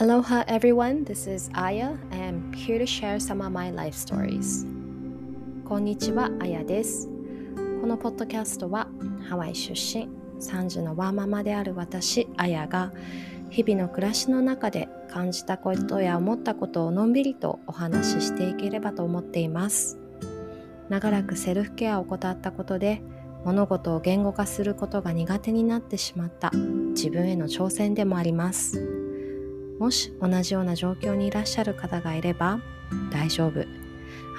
Aloha everyone, this is Aya. I'm here to share some of my life stories. こんにちは、あやです。このポッドキャストはハワイ出身、3児のワーママである私、あやが日々の暮らしの中で感じたことや思ったことをのんびりとお話ししていければと思っています。長らくセルフケアを怠ったことで物事を言語化することが苦手になってしまった自分への挑戦でもあります。もし同じような状況にいらっしゃる方がいれば大丈夫。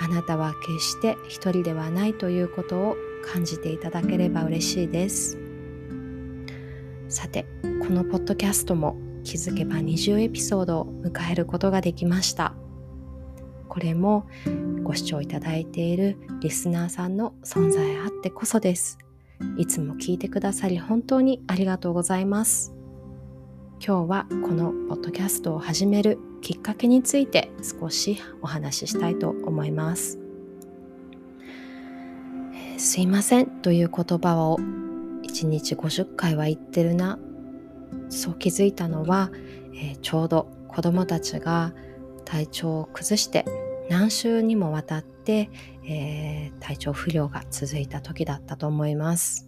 あなたは決して一人ではないということを感じていただければ嬉しいです。さてこのポッドキャストも気づけば20エピソードを迎えることができました。これもご視聴いただいているリスナーさんの存在あってこそです。いつも聞いてくださり本当にありがとうございます。今日はこのポッドキャストを始めるきっかけについて少しお話ししたいと思います。えー、すいません。という言葉を1日50回は言ってるな。そう気づいたのは、えー、ちょうど子供たちが体調を崩して何週にもわたって、えー、体調不良が続いた時だったと思います。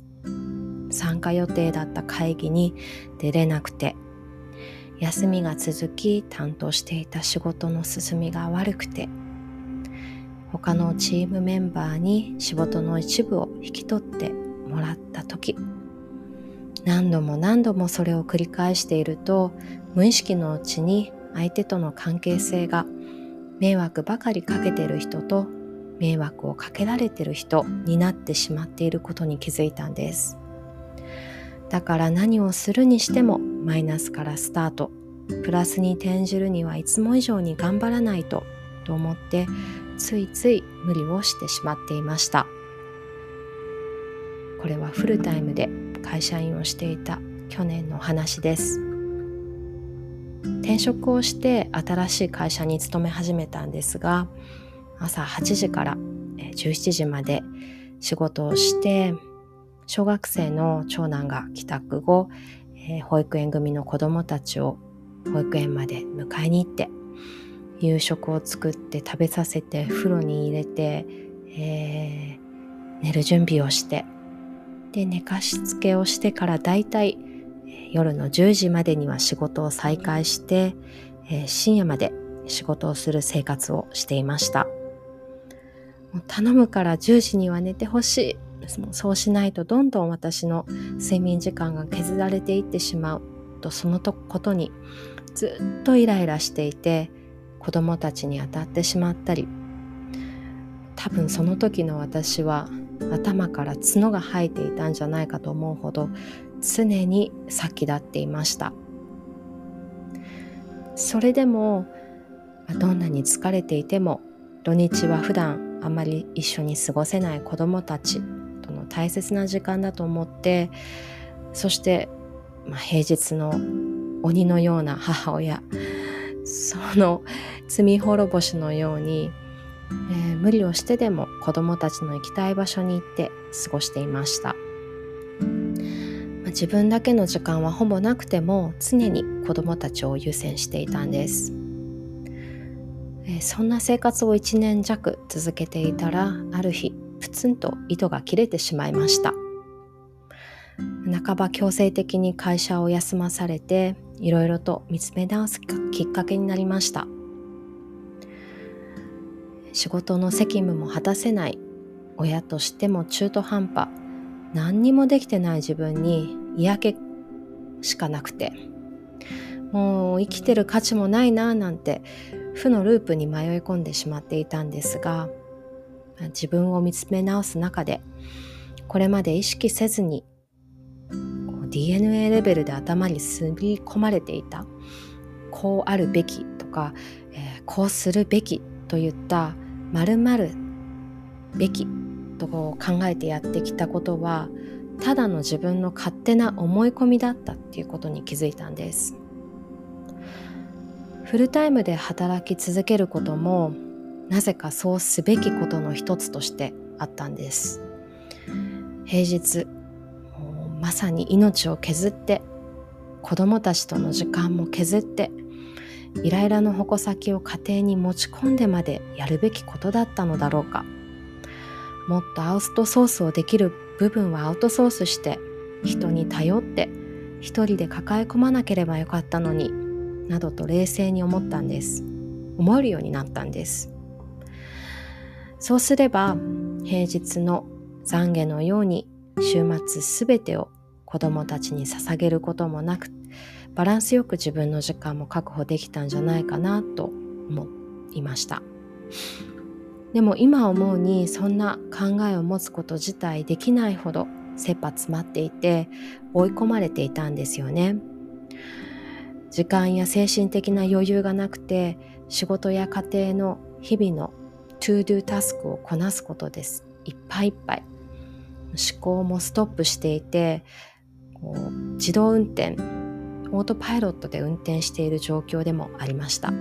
参加予定だった会議に出れなくて休みが続き担当していた仕事の進みが悪くて他のチームメンバーに仕事の一部を引き取ってもらった時何度も何度もそれを繰り返していると無意識のうちに相手との関係性が迷惑ばかりかけてる人と迷惑をかけられてる人になってしまっていることに気づいたんです。だから何をするにしてもマイナスからスタート。プラスに転じるにはいつも以上に頑張らないとと思ってついつい無理をしてしまっていました。これはフルタイムで会社員をしていた去年の話です。転職をして新しい会社に勤め始めたんですが朝8時から17時まで仕事をして小学生の長男が帰宅後えー、保育園組の子どもたちを保育園まで迎えに行って夕食を作って食べさせて風呂に入れて、えー、寝る準備をしてで寝かしつけをしてからだいたい夜の10時までには仕事を再開して、えー、深夜まで仕事をする生活をしていました。もう頼むから10時には寝てほしい。そうしないとどんどん私の睡眠時間が削られていってしまう。とそのことにずっとイライラしていて子供たちに当たってしまったり。多分その時の私は頭から角が生えていたんじゃないかと思うほど常に先立っていました。それでもどんなに疲れていても土日は普段あまり一緒に過ごせない子供たち。大切な時間だと思ってそして、まあ、平日の鬼のような母親その罪滅ぼしのように、えー、無理をしてでも子供たちの行きたい場所に行って過ごしていました、まあ、自分だけの時間はほぼなくても常に子供たちを優先していたんです、え、そんな生活を1年弱続けていたらある日プツンと糸が切れてしまいました。半ば強制的に会社を休まされていろいろと見つめ直すきっかけになりました。仕事の責務も果たせない。親としても中途半端。何にもできてない自分に嫌気しかなくて。もう生きてる価値もないななんて負のループに迷い込んでしまっていたんですが自分を見つめ直す中でこれまで意識せずに DNA レベルで頭にすり込まれていたこうあるべきとか、えー、こうするべきといったまるまるべきと考えてやってきたことはただの自分の勝手な思い込みだったっていうことに気づいたんです。フルタイムで働き続けることもなぜかそうすべきことの一つとしてあったんです。平日まさに命を削って子供たちとの時間も削ってイライラの矛先を家庭に持ち込んでまでやるべきことだったのだろうか。もっとアウトソースをできる部分はアウトソースして人に頼って一人で抱え込まなければよかったのになどと冷静に思ったんです。思えるようになったんです。そうすれば平日の懺悔のように週末すべてを子供たちに捧げることもなくバランスよく自分の時間も確保できたんじゃないかなと思いました。でも今思うにそんな考えを持つこと自体できないほど切羽詰まっていて追い込まれていたんですよね。時間や精神的な余裕がなくて仕事や家庭の日々の to do タスクをこなすことです。いっぱいいっぱい。思考もストップしていてこう自動運転オートパイロットで運転している状況でもありました。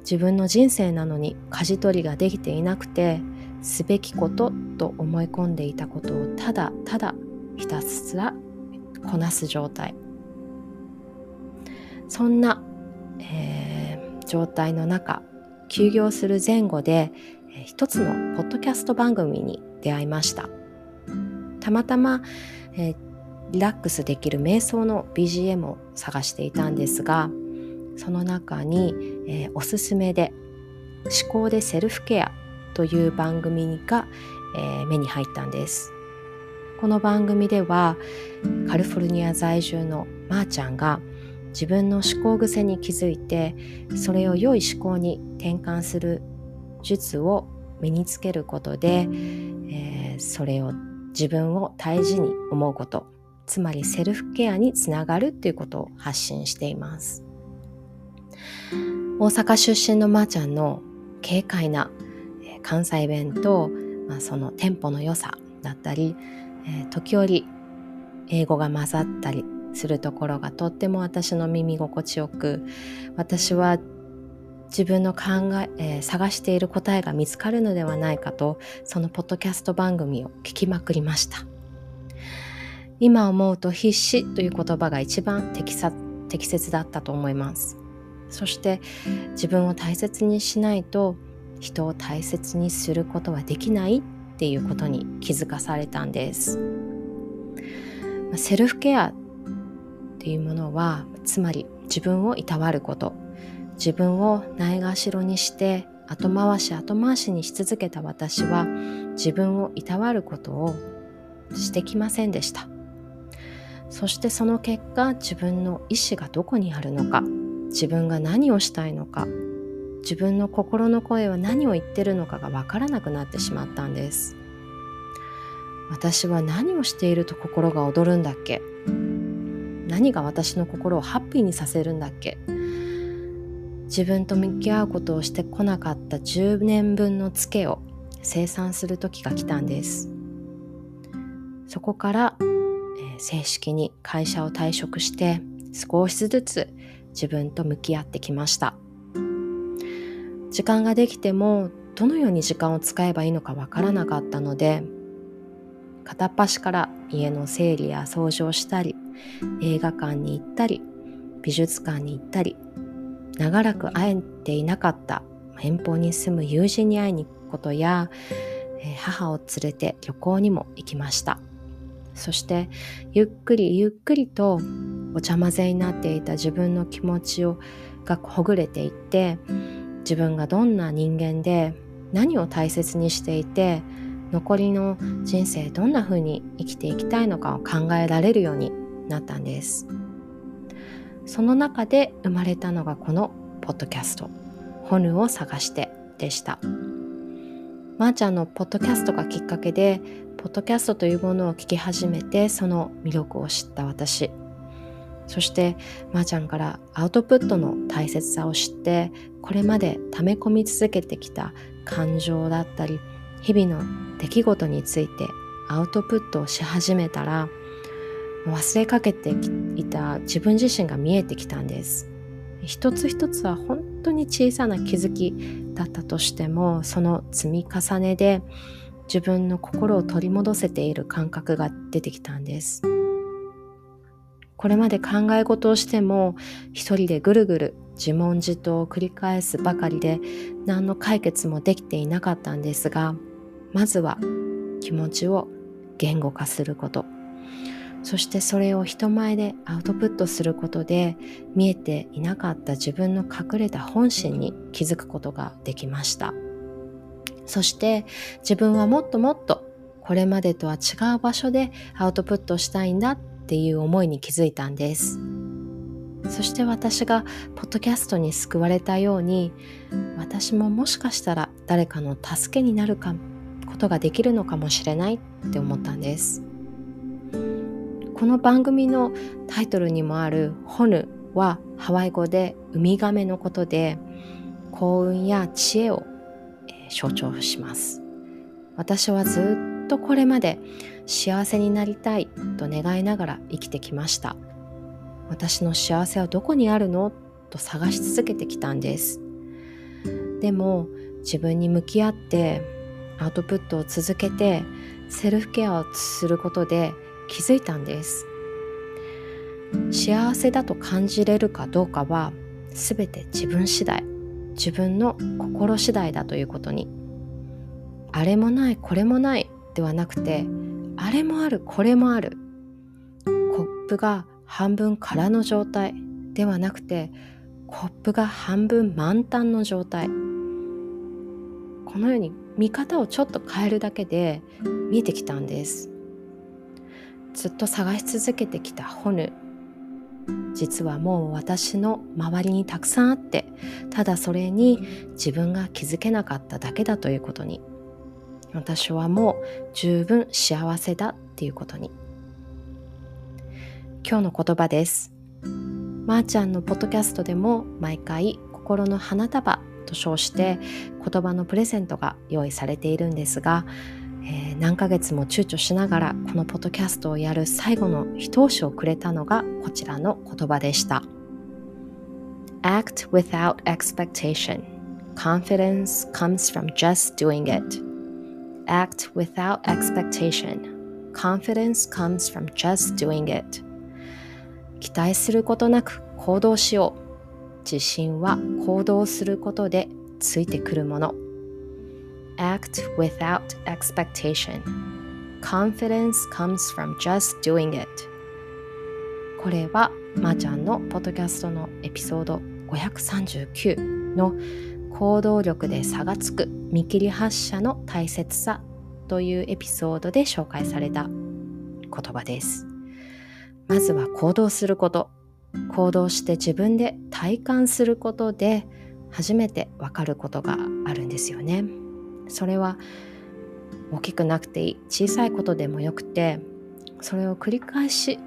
自分の人生なのに舵取りができていなくてすべきことと思い込んでいたことをただただひたすらこなす状態。そんな、えー、状態の中休業する前後で、一つのポッドキャスト番組に出会いました。たまたま、え、リラックスできる瞑想の BGM を探していたんですがその中に、えー、おすすめで「思考でセルフケア」という番組が、えー、目に入ったんです。この番組ではカリフォルニア在住のまーちゃんが自分の思考癖に気づいてそれを良い思考に転換する術を身につけることで、えー、それを自分を大事に思うことつまりセルフケアにつながるっていうことを発信しています。大阪出身のまーちゃんの軽快な関西弁と、まあ、そのテンポの良さだったり、えー、時折英語が混ざったりするところがとっても私の耳心地よく私は自分の考ええー、探している答えが見つかるのではないかとそのポッドキャスト番組を聞きまくりました。今思うと必死という言葉が一番適さ適切だったと思います。そして自分を大切にしないと人を大切にすることはできないっていうことに気づかされたんです。セルフケアっていうものはつまり自分をいたわること。自分をないがしろにして後回し後回しにし続けた私は自分をいたわることをしてきませんでした。そしてその結果自分の意志がどこにあるのか自分が何をしたいのか自分の心の声は何を言ってるのかがわからなくなってしまったんです。私は何をしていると心が躍るんだっけ？何が私の心をハッピーにさせるんだっけ？自分と向き合うことをしてこなかった10年分のツケを生産する時が来たんです。そこから、えー、正式に会社を退職して少しずつ自分と向き合ってきました。時間ができてもどのように時間を使えばいいのかわからなかったので片っ端から家の整理や掃除をしたり映画館に行ったり美術館に行ったり長らく会えていなかった遠方に住む友人に会いに行くことや母を連れて旅行にも行きました。そしてゆっくりゆっくりとお茶混ぜになっていた自分の気持ちをがほぐれていって自分がどんな人間で何を大切にしていて残りの人生どんな風に生きていきたいのかを考えられるようになったんです。その中で生まれたのがこのポッドキャスト「ホヌを探して」でした。まー、ちゃんのポッドキャストがきっかけでポッドキャストというものを聞き始めてその魅力を知った私。そしてまー、ちゃんからアウトプットの大切さを知ってこれまで溜め込み続けてきた感情だったり日々の出来事についてアウトプットをし始めたら忘れかけていた自分自身が見えてきたんです。一つ一つは本当に小さな気づきだったとしてもその積み重ねで自分の心を取り戻せている感覚が出てきたんです。これまで考え事をしても一人でぐるぐる自問自答を繰り返すばかりで何の解決もできていなかったんですがまずは気持ちを言語化すること。そしてそれを人前でアウトプットすることで見えていなかった自分の隠れた本心に気づくことができました。そして自分はもっともっとこれまでとは違う場所でアウトプットしたいんだっていう思いに気づいたんです。そして私がポッドキャストに救われたように私ももしかしたら誰かの助けになるかことができるのかもしれないって思ったんです。この番組のタイトルにもある「ホヌ」はハワイ語でウミガメのことで幸運や知恵を、象徴します。私はずっとこれまで幸せになりたいと願いながら生きてきました。私の幸せはどこにあるのと探し続けてきたんです。でも自分に向き合ってアウトプットを続けてセルフケアをすることで気づいたんです。幸せだと感じれるかどうかは全て自分次第自分の心次第だということに。あれもないこれもないではなくてあれもあるこれもある。コップが半分空の状態ではなくてコップが半分満タンの状態。このように見方をちょっと変えるだけで見えてきたんです。ずっと探し続けてきたホヌ。実はもう私の周りにたくさんあってただそれに自分が気づけなかっただけだということに。私はもう十分幸せだっていうことに。今日の言葉です。まー、あ、ちゃんのポッドキャストでも毎回心の花束と称して言葉のプレゼントが用意されているんですがえー、何ヶ月も躊躇しながらこのポッドキャストをやる最後の一押しをくれたのがこちらの言葉でした。Act without expectation. Confidence comes from just doing it. Act without expectation. Confidence comes from just doing it. 期待することなく行動しよう。自信は行動することでついてくるもの。Act without expectation. Confidence comes from just doing it. これはまー、ちゃんのポッドキャストのエピソード539の行動力で差がつく見切り発車の大切さというエピソードで紹介された言葉です。まずは行動すること。行動して自分で体感することで初めてわかることがあるんですよね。それは大きくなくていい。小さいことでもよくてそれを繰り返し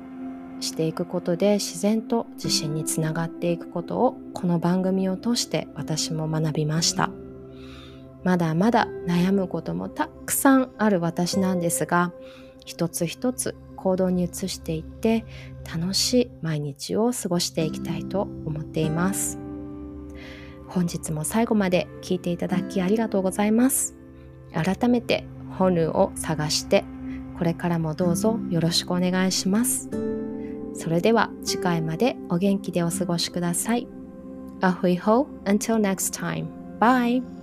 していくことで自然と自信につながっていくことをこの番組を通して私も学びました。まだまだ悩むこともたくさんある私なんですが一つ一つ行動に移していって楽しい毎日を過ごしていきたいと思っています。本日も最後まで聞いていただきありがとうございます。改めてホヌを探してこれからもどうぞよろしくお願いします。それでは次回までお元気でお過ごしください。アフイホ until next time. Bye!